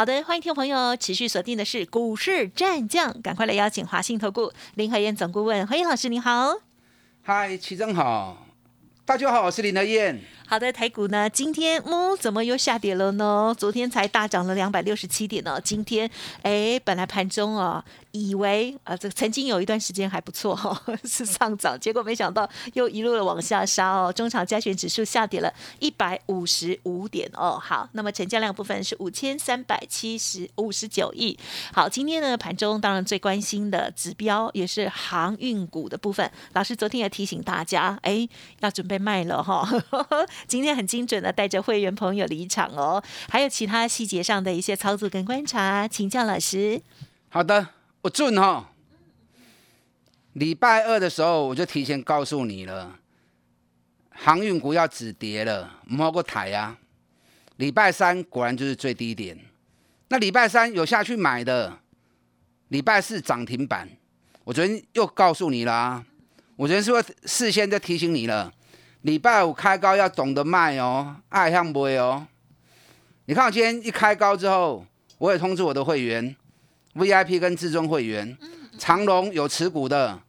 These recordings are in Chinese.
好的，欢迎听众朋友持续锁定的是股市战将，赶快来邀请华信投顾林和燕总顾问欢迎老师，你好。嗨，齐正好，大家好，我是林和燕。好的，台股呢，今天嗯，怎么又下跌了呢？昨天才大涨了两百六十七点呢，今天哎，本来盘中哦，以为啊，这曾经有一段时间还不错哈，是上涨，结果没想到又一路的往下杀哦。中场加权指数下跌了一百五十五点哦。好，那么成交量部分是五千三百七十五十九亿。好，今天呢盘中当然最关心的指标也是航运股的部分。老师昨天也提醒大家，哎，要准备卖了哈。今天很精准的带着会员朋友离场哦，还有其他细节上的一些操作跟观察，请教老师。好的，我准哈。礼拜二的时候我就提前告诉你了，航运股要止跌了，摸过台啊。礼拜三果然就是最低点，那礼拜三有下去买的，礼拜四涨停板。我昨天又告诉你了，我昨天是不是事先就提醒你了？礼拜五开高要懂得卖哦，爱向不会哦。你看我今天一开高之后，我也通知我的会员，VIP 跟至尊会员，长隆有持股的，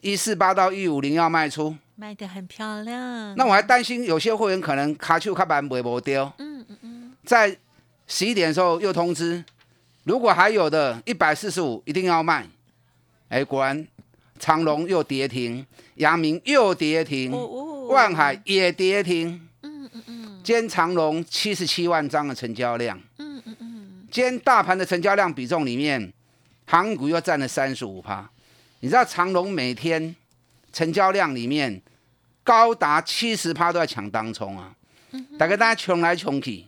一四八到一五零要卖出，卖的很漂亮。那我还担心有些会员可能卡丘卡板不会不丢。嗯嗯嗯。在十一点的时候又通知，如果还有的一百四十五一定要卖。哎，果然长隆又跌停，阳明又跌停。万海也跌停，嗯嗯嗯，兼长隆七十七万张的成交量，嗯嗯嗯，兼大盘的成交量比重里面，航股又占了三十五趴。你知道长隆每天成交量里面高达七十趴都在抢当冲啊，大概大家穷来穷去，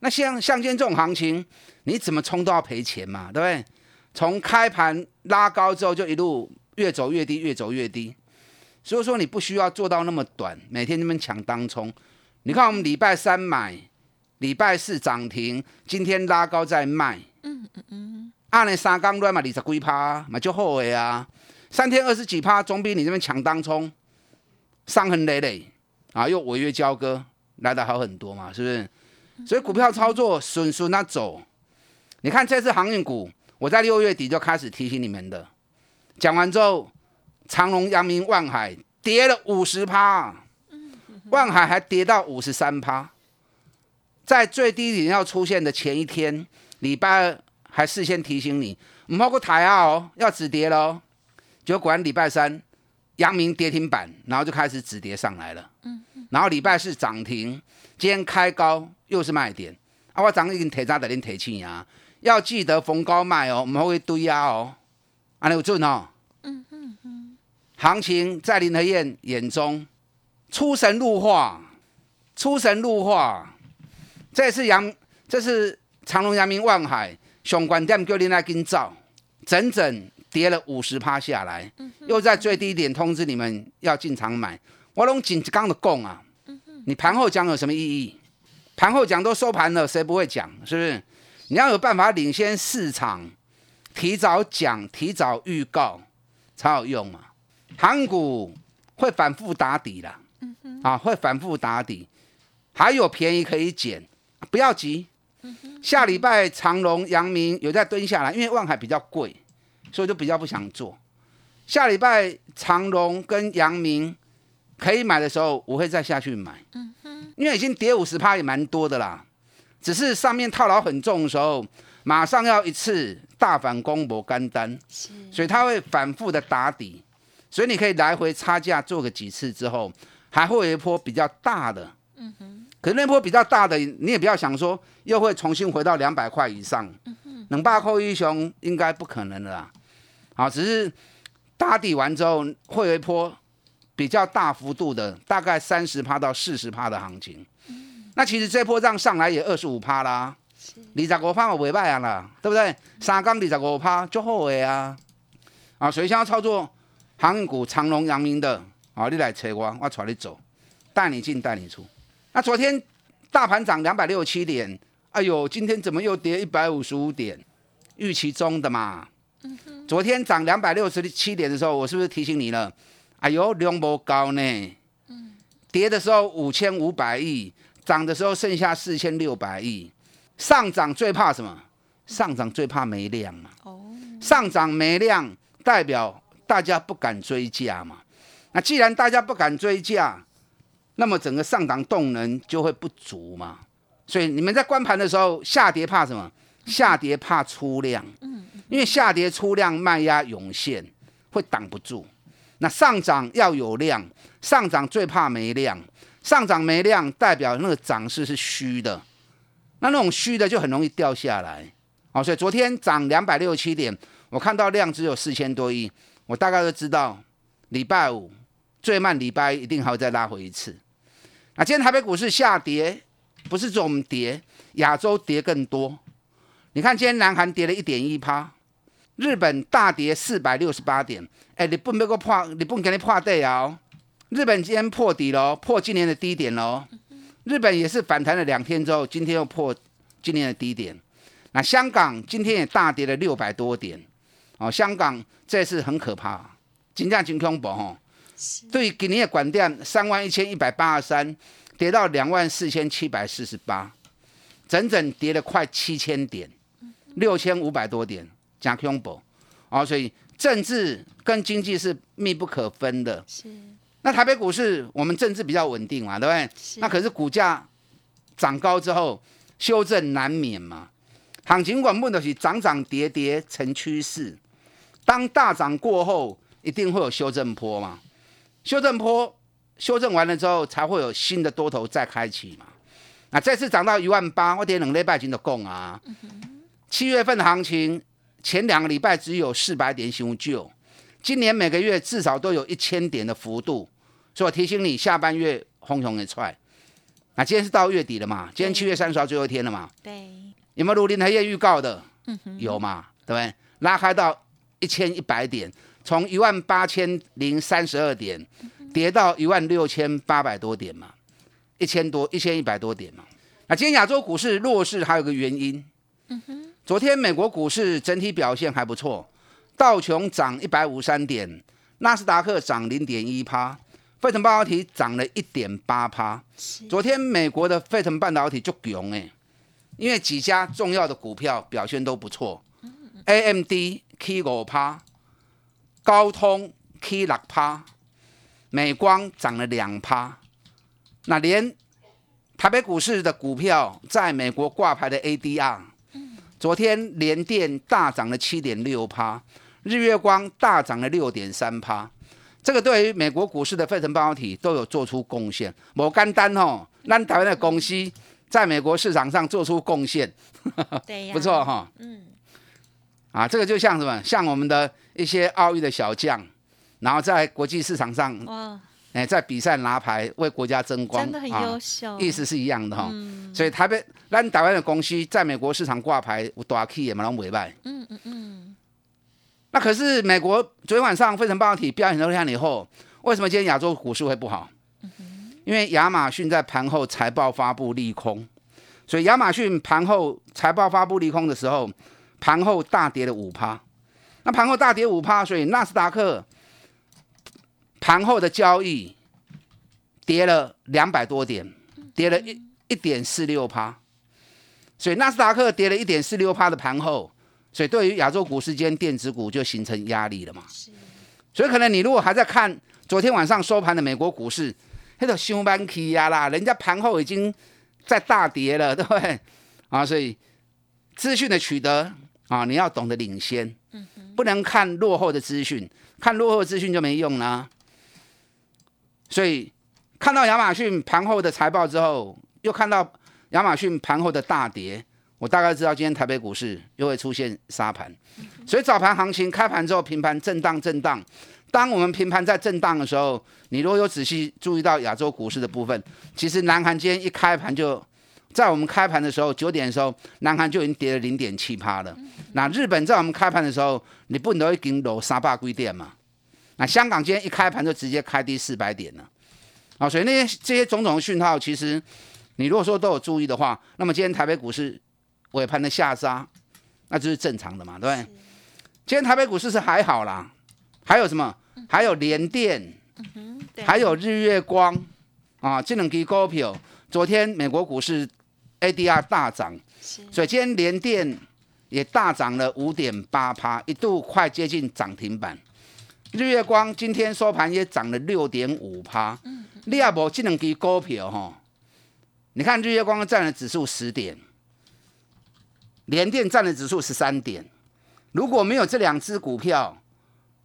那像像今天这种行情，你怎么冲都要赔钱嘛，对不对？从开盘拉高之后就一路越走越低，越走越低。所以说你不需要做到那么短，每天那么抢当冲。你看我们礼拜三买，礼拜四涨停，今天拉高再卖。嗯嗯嗯。按你三缸乱嘛，二十几趴嘛就后悔啊。三天二十几趴，总比你这边抢当冲，伤痕累累啊，又违约交割来的好很多嘛，是不是？所以股票操作顺顺那走。你看这次航运股，我在六月底就开始提醒你们的，讲完之后。长隆、阳明、万海跌了五十趴，万海还跌到五十三趴，在最低点要出现的前一天，礼拜二还事先提醒你，唔好过抬啊哦，要止跌喽。结果果然礼拜三，阳明跌停板，然后就开始止跌上来了。然后礼拜四涨停，今天开高又是卖点。啊，我涨已经提早在恁提醒啊，要记得逢高卖哦，唔好去堆压哦。安尼有准哦。行情在林和燕眼中出神入化，出神入化。这是阳，这是长隆、阳明、万海相关店叫你来跟造，整整跌了五十趴下来，又在最低点通知你们要进场买。我拢紧刚的供啊，你盘后讲有什么意义？盘后讲都收盘了，谁不会讲？是不是？你要有办法领先市场，提早讲，提早预告才有用嘛。航股会反复打底啦，啊，会反复打底，还有便宜可以捡，不要急。下礼拜长隆、阳明有在蹲下来，因为万海比较贵，所以就比较不想做。下礼拜长隆跟阳明可以买的时候，我会再下去买。因为已经跌五十趴也蛮多的啦，只是上面套牢很重的时候，马上要一次大反攻博干单，所以它会反复的打底。所以你可以来回差价做个几次之后，还会有一波比较大的，嗯哼。可是那波比较大的，你也不要想说又会重新回到两百块以上，嗯哼。能霸扣一雄应该不可能的啦，好，只是打底完之后会有一波比较大幅度的，大概三十趴到四十趴的行情。嗯那其实这波样上来也二十五趴啦，二十五趴我尾败啊对不对？三杠二十五趴就后悔啊，啊，所以操作。航运股长隆、阳明的，啊，你来扯我，我带你走，带你进，带你出。那昨天大盘涨两百六十七点，哎呦，今天怎么又跌一百五十五点？预期中的嘛。昨天涨两百六十七点的时候，我是不是提醒你了？哎呦，量不高呢。跌的时候五千五百亿，涨的时候剩下四千六百亿。上涨最怕什么？上涨最怕没量嘛。哦。上涨没量，代表大家不敢追价嘛。那既然大家不敢追价，那么整个上涨动能就会不足嘛。所以你们在关盘的时候，下跌怕什么？下跌怕出量。因为下跌出量，卖压涌现，会挡不住。那上涨要有量。上涨最怕没量，上涨没量代表那个涨势是虚的，那那种虚的就很容易掉下来。哦，所以昨天涨两百六十七点，我看到量只有四千多亿，我大概都知道礼拜五最慢礼拜一定还会再拉回一次。那今天台北股市下跌，不是我们跌，亚洲跌更多。你看今天南韩跌了一点一趴，日本大跌四百六十八点，哎，你不能够破，你不能给你破底啊！日本今天破底了，破今年的低点喽。日本也是反弹了两天之后，今天又破今年的低点。那香港今天也大跌了六百多点，哦，香港这次很可怕，金价金恐怖吼。对，今年的管店三万一千一百八十三，跌到两万四千七百四十八，整整跌了快七千点，六千五百多点，加恐怖。哦，所以政治跟经济是密不可分的。是。那台北股市我们政治比较稳定嘛，对不对？那可是股价涨高之后修正难免嘛。行情管不的是涨涨跌跌成趋势，当大涨过后一定会有修正坡嘛。修正坡修正完了之后才会有新的多头再开启嘛。那再次涨到一万八，我跌两礼拜前的供啊。七月份的行情前两个礼拜只有四百点修旧，今年每个月至少都有一千点的幅度。所以我提醒你，下半月轰熊的踹。那今天是到月底了嘛？今天七月三十号最后一天了嘛？对。有没有如林台业预告的？嗯哼。有嘛？对不对？拉开到一千一百点，从一万八千零三十二点跌到一万六千八百多点嘛，一千多一千一百多点嘛。那今天亚洲股市弱势还有个原因。嗯哼。昨天美国股市整体表现还不错，道琼涨一百五十三点，纳斯达克涨零点一趴。费城半导体涨了一点八趴，昨天美国的费城半导体就强哎，因为几家重要的股票表现都不错，AMD K 五趴，高通 K 六趴，美光涨了两趴，那连台北股市的股票在美国挂牌的 ADR，昨天连电大涨了七点六趴，日月光大涨了六点三趴。这个对于美国股市的费城半导体都有做出贡献，某干单哦，让台湾的公司在美国市场上做出贡献，对呀，不错哈，嗯，啊，这个就像什么，像我们的一些奥运的小将，然后在国际市场上，哇，哎，在比赛拿牌为国家争光，真的很优秀，意思是一样的哈，所以台北让台湾的公司在美国市场挂牌，大 K 也蛮能委败，嗯嗯嗯。那可是美国昨天晚上费城半导体表现都亮以后，为什么今天亚洲股市会不好？因为亚马逊在盘后财报发布利空，所以亚马逊盘后财报发布利空的时候，盘后大跌了五趴。那盘后大跌五趴，所以纳斯达克盘后的交易跌了两百多点，跌了一一点四六趴。所以纳斯达克跌了一点四六趴的盘后。所以对于亚洲股市间电子股就形成压力了嘛？所以可能你如果还在看昨天晚上收盘的美国股市，那个休班期呀啦，人家盘后已经在大跌了，对不对？啊，所以资讯的取得啊，你要懂得领先，不能看落后的资讯，看落后的资讯就没用啦。所以看到亚马逊盘后的财报之后，又看到亚马逊盘后的大跌。我大概知道今天台北股市又会出现杀盘，所以早盘行情开盘之后平盘震荡震荡。当我们平盘在震荡的时候，你如果有仔细注意到亚洲股市的部分，其实南韩今天一开盘就在我们开盘的时候九点的时候，南韩就已经跌了零点七趴了。那日本在我们开盘的时候，你不能已经落三百几点嘛？那香港今天一开盘就直接开低四百点了，啊，所以那些这些种种的讯号，其实你如果说都有注意的话，那么今天台北股市尾盘的下杀，那就是正常的嘛，对不对？今天台北股市是还好啦，还有什么？还有联电，还有日月光啊，这两支股票，昨天美国股市 ADR 大涨，所以今天联电也大涨了五点八趴，一度快接近涨停板。日月光今天收盘也涨了六点五趴。嗯，你也无这两支股票哈，你看日月光占了指数十点，联电占了指数十三点。如果没有这两只股票，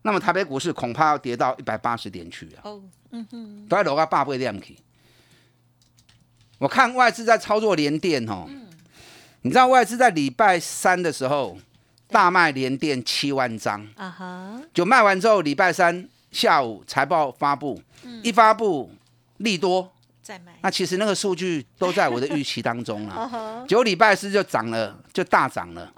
那么台北股市恐怕要跌到一百八十点去啊！哦，嗯哼，都在楼下八倍量去。我看外资在操作联电哦，你知道外资在礼拜三的时候大卖联电七万张。啊哈，就卖完之后，礼拜三下午财报发布，一发布利多。那其实那个数据都在我的预期当中了。九礼拜四就涨了，就大涨了，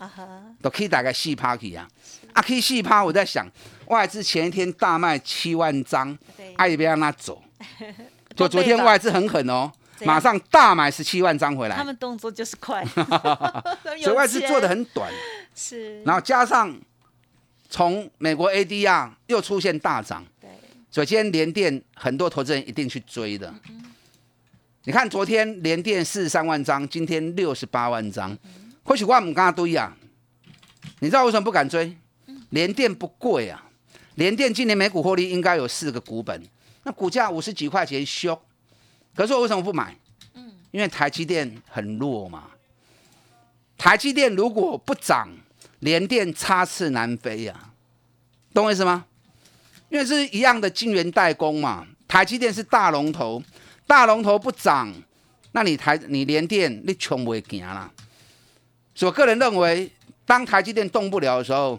都可以大概细趴去啊。啊，可以细趴。我在想，外资前一天大卖七万张，阿也别让他走。就昨天外资很狠哦，马上大买十七万张回来。他们动作就是快，所以外资做的很短。是，然后加上从美国 ADR 又出现大涨，对，所以今天连电很多投资人一定去追的。你看，昨天连电四十三万张，今天六十八万张。或许我们刚刚堆啊，你知道为什么不敢追？连电不贵啊，连电今年每股获利应该有四个股本，那股价五十几块钱修，可是我为什么不买？嗯，因为台积电很弱嘛。台积电如果不涨，连电插翅难飞呀，懂我意思吗？因为是一样的晶圆代工嘛，台积电是大龙头。大龙头不涨，那你台你连电你穷不会行啦。所以我个人认为，当台积电动不了的时候，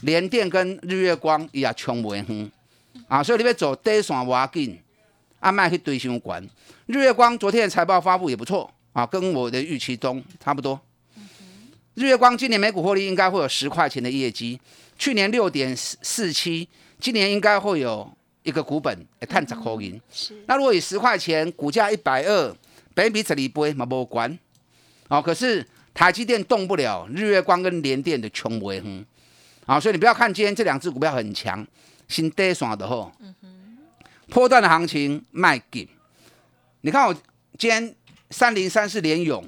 联电跟日月光也穷不会哼啊。所以你要走低线挖紧，阿麦去堆相关。日月光昨天的财报发布也不错啊，跟我的预期中差不多。日月光今年每股获利应该会有十块钱的业绩，去年六点四四七，今年应该会有。一个股本，探十块银。是。那如果以十块钱，股价一百二，北比这里不会嘛无关。哦，可是台积电动不了，日月光跟联电的穷不会哼。啊，所以你不要看今天这两只股票很强，新跌爽的吼。嗯哼。波段的行情卖紧。你看我今天三零三四连勇，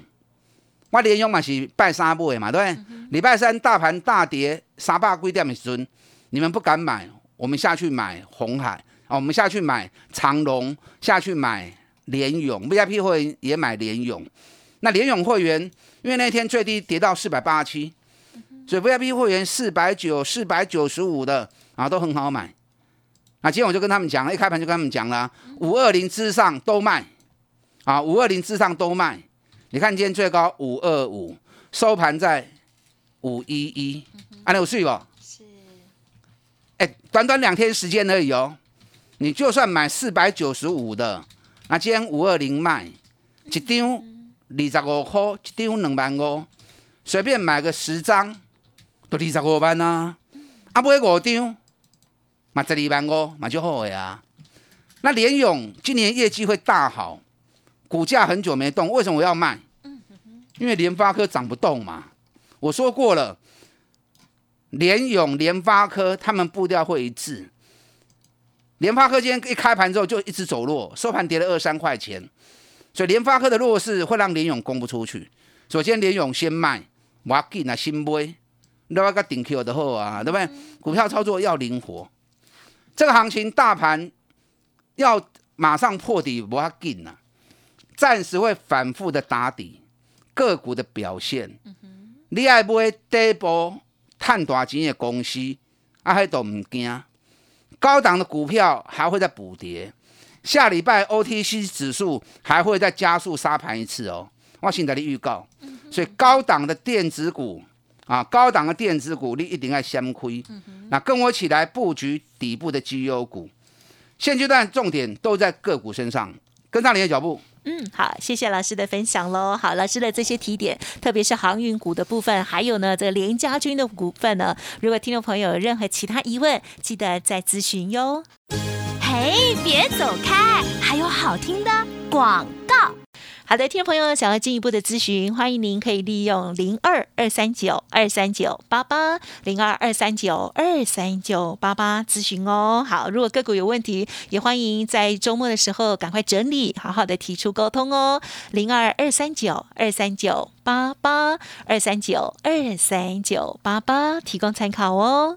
我连勇嘛是拜三步的嘛，对不对？礼拜三大盘大跌三百几点的时阵，你们不敢买。我们下去买红海啊，我们下去买长隆，下去买连勇，VIP 会员也买连勇。那连勇会员，因为那天最低跌到四百八十七，所以 VIP 会员四百九、四百九十五的啊都很好买。那今天我就跟他们讲，一开盘就跟他们讲了，五二零之上都卖啊，五二零之上都卖。你看今天最高五二五，收盘在五一一，安有税不？是。哎短短两天时间而已哦，你就算买四百九十五的，那今天五二零卖一张二十五块，一张两万五，随便买个十张都二十五万啊！啊，买五张嘛十二万五嘛就好呀。那联勇今年业绩会大好，股价很久没动，为什么我要卖？因为联发科涨不动嘛。我说过了。联勇、联发科，他们步调会一致。联发科今天一开盘之后就一直走弱，收盘跌了二三块钱，所以联发科的弱势会让联勇攻不出去。首先，联勇先卖，我紧啊，新买，你要个顶 Q 的好啊，对不对？股票操作要灵活，这个行情大盘要马上破底，不要紧啊，暂时会反复的打底，个股的表现，你爱买底部。探大钱的公司，啊，还都唔惊。高档的股票还会再补跌，下礼拜 OTC 指数还会再加速杀盘一次哦。我先在你预告，所以高档的电子股啊，高档的电子股你一定要先亏。那跟我起来布局底部的绩优股，现阶段重点都在个股身上，跟上你的脚步。嗯，好，谢谢老师的分享喽。好，老师的这些提点，特别是航运股的部分，还有呢这个联家军的股份呢，如果听众朋友有任何其他疑问，记得再咨询哟。嘿，别走开，还有好听的广告。好的，听众朋友想要进一步的咨询，欢迎您可以利用零二二三九二三九八八零二二三九二三九八八咨询哦。好，如果个股有问题，也欢迎在周末的时候赶快整理，好好的提出沟通哦。零二二三九二三九八八二三九二三九八八，提供参考哦。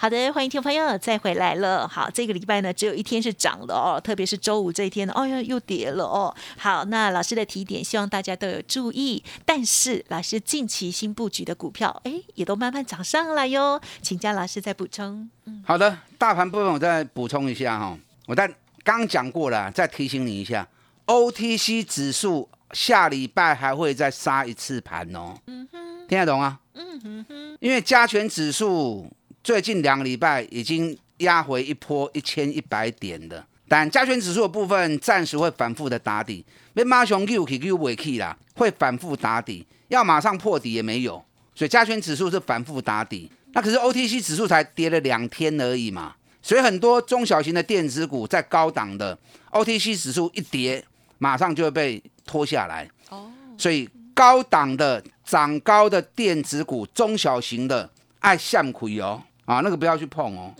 好的，欢迎听众朋友再回来了。好，这个礼拜呢，只有一天是涨的哦，特别是周五这一天呢，哦呀又跌了哦。好，那老师的提点，希望大家都有注意。但是老师近期新布局的股票，哎，也都慢慢涨上来哟。请江老师再补充。嗯，好的，大盘部分我再补充一下哈。我在刚讲过了，再提醒你一下，OTC 指数下礼拜还会再杀一次盘哦。嗯哼，听得懂啊？嗯哼哼，因为加权指数。最近两个礼拜已经压回一波一千一百点的，但加权指数的部分暂时会反复的打底，别马熊 Q Q Q 尾 K 啦，会反复打底，要马上破底也没有，所以加权指数是反复打底。那可是 O T C 指数才跌了两天而已嘛，所以很多中小型的电子股在高档的 O T C 指数一跌，马上就会被拖下来。哦，所以高档的涨高的电子股，中小型的爱向亏哦。啊，那个不要去碰哦。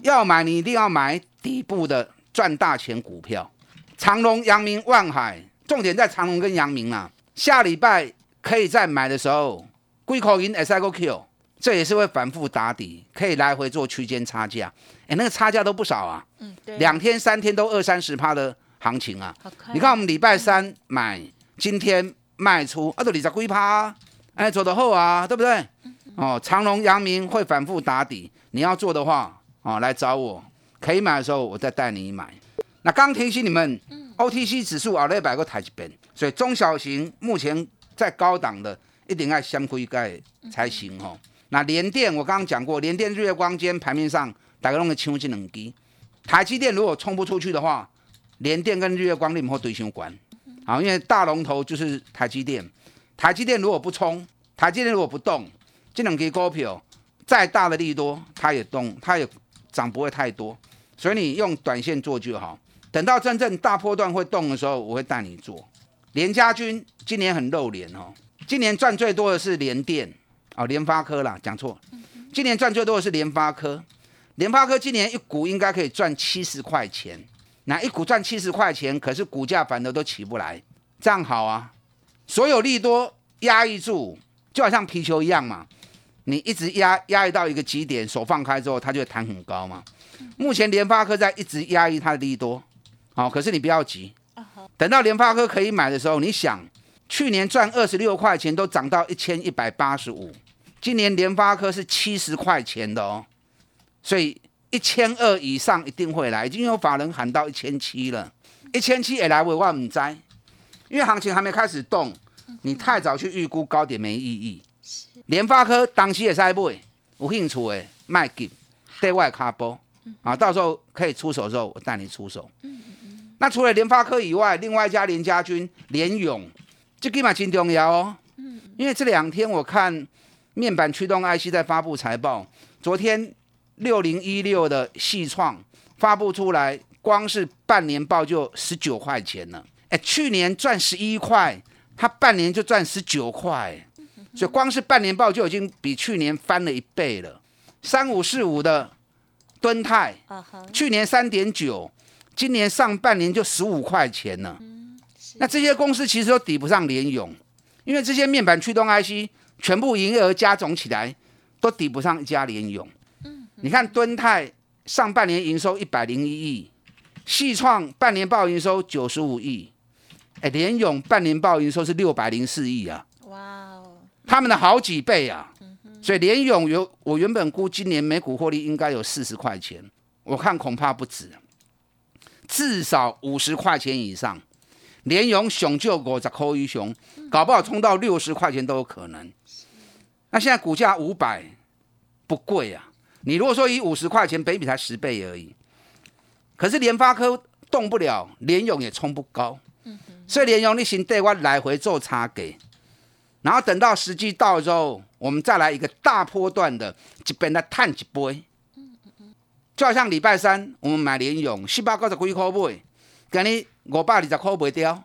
要买你一定要买底部的赚大钱股票，长隆、阳明、万海，重点在长隆跟阳明啊。下礼拜可以再买的时候，贵口银 S I Q，这也是会反复打底，可以来回做区间差价。哎，那个差价都不少啊。嗯，对。两天三天都二三十趴的行情啊。你看我们礼拜三买，今天卖出，啊，都二十几趴，哎，走得后啊，对不对？哦，长隆、阳明会反复打底，你要做的话，哦，来找我，可以买的时候，我再带你买。那刚提醒你们，OTC 指数啊，那百个台积边，所以中小型目前在高档的，一定要相规盖才行哦。那联电我刚刚讲过，联电、日月光今天盘面上大概弄个千分之两低。台积电如果冲不出去的话，联电跟日月光你们会对相关。好，因为大龙头就是台积电，台积电如果不冲，台积电如果不动。这两支股票再大的利多，它也动，它也涨不会太多，所以你用短线做就好。等到真正大波段会动的时候，我会带你做。联家军今年很露脸哦，今年赚最多的是联电哦，联发科啦，讲错。今年赚最多的是联发科，联发科今年一股应该可以赚七十块钱，那一股赚七十块钱，可是股价反而都起不来，这样好啊？所有利多压抑住，就好像皮球一样嘛。你一直压压抑到一个极点，手放开之后，它就会弹很高嘛。目前联发科在一直压抑它的利多，好，可是你不要急，等到联发科可以买的时候，你想，去年赚二十六块钱都涨到一千一百八十五，今年联发科是七十块钱的哦，所以一千二以上一定会来，已经有法人喊到一千七了，一千七也来为万唔摘，因为行情还没开始动，你太早去预估高点没意义。联发科当期也是买，有兴趣的卖给对外卡波啊，到时候可以出手的时候，我带你出手。嗯那除了联发科以外，另外一家联家军联勇，这起码真重要哦。因为这两天我看面板驱动 IC 在发布财报，昨天六零一六的细创发布出来，光是半年报就十九块钱了，哎，去年赚十一块，它半年就赚十九块，所以光是半年报就已经比去年翻了一倍了。三五四五的敦泰，去年三点九，今年上半年就十五块钱了。那这些公司其实都抵不上联勇，因为这些面板驱动 IC 全部营业额加总起来都抵不上一家联勇。你看敦泰上半年营收一百零一亿，细创半年报营收九十五亿，哎，联勇半年报营收是六百零四亿啊！他们的好几倍啊！所以联勇有我原本估今年每股获利应该有四十块钱，我看恐怕不止，至少五十块钱以上。联勇熊救国在扣一熊，搞不好冲到六十块钱都有可能。那现在股价五百，不贵啊。你如果说以五十块钱，北比才十倍而已。可是联发科动不了，联勇也冲不高。所以联勇你先对我来回做差给，然后等到时机到之后，我们再来一个大波段的，一边来探一杯。就好像礼拜三我们买联勇，四百九十几块买，今日五百二十块卖掉，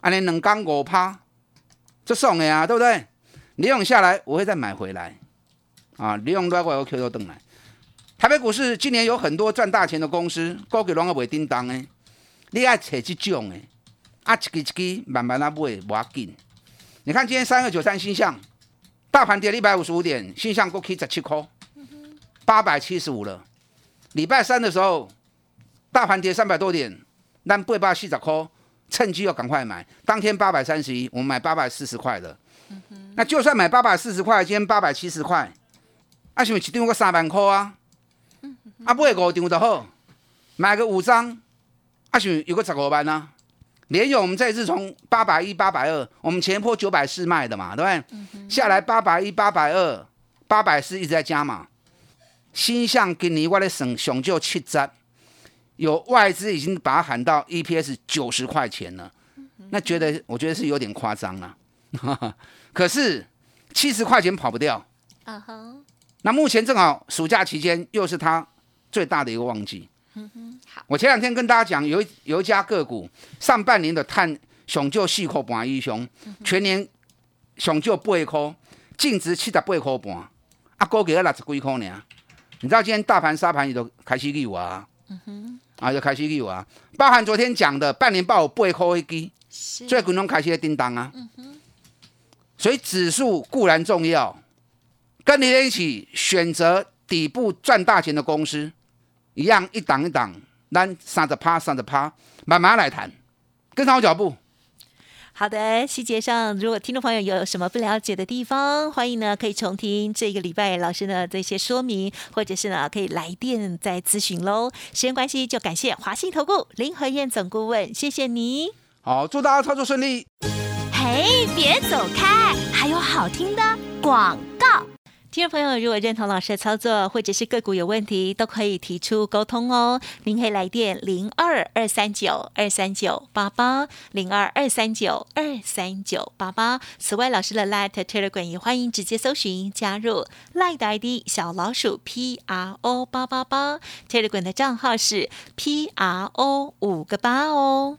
安尼两港五趴，就爽的啊，对不对？联勇下来，我会再买回来。啊，利用外国有 Q 都登来。台北股市今年有很多赚大钱的公司，高给拢个袂叮当诶。你爱找这种诶，啊，一支一支慢慢啊买，无要紧。你看今天三二九三星象，大盘跌一百五十五点，新向股 K 十七块，八百七十五了。礼拜三的时候，大盘跌三百多点，但八百四十块，趁机要赶快买。当天八百三十一，我们买八百四十块的。那就算买八百四十块，今天八百七十块。啊，是咪一张个三万块啊？啊，买五张就好，买个五张，啊，是有个十五万啊。连勇我们这次从八百一、八百二，我们前一波九百四卖的嘛，对不对？下来八百一、八百二、八百四一直在加嘛。新向今年我的省上就七折，有外资已经把它喊到 EPS 九十块钱了，那觉得我觉得是有点夸张了。可是七十块钱跑不掉。啊哈。那目前正好暑假期间，又是它最大的一个旺季。嗯哼，好。我前两天跟大家讲，有一有一家个股，上半年的碳熊就四块半一熊，全年熊就八块，净值七十八块半，啊，股价六十几块呢。你知道今天大盘沙盘也都开始溜啊，嗯哼，啊，就开始溜啊。包含昨天讲的半年报八块一支，最股东开始叮当啊。嗯哼，所以指数固然重要。跟你一起选择底部赚大钱的公司，一样一档一档，咱三着趴三着趴，慢慢来谈，跟上我脚步。好的，细节上如果听众朋友有什么不了解的地方，欢迎呢可以重听这个礼拜老师的这些说明，或者是呢可以来电再咨询喽。时间关系，就感谢华信投顾林和燕总顾问，谢谢你。好，祝大家操作顺利。嘿，别走开，还有好听的广告。听众朋友，如果认同老师的操作，或者是个股有问题，都可以提出沟通哦。您可以来电零二二三九二三九八八零二二三九二三九八八。此外，老师的 Light Telegram 也欢迎直接搜寻加入 Light ID 小老鼠 P R O 八八八 Telegram 的账号是 P R O 五个八哦。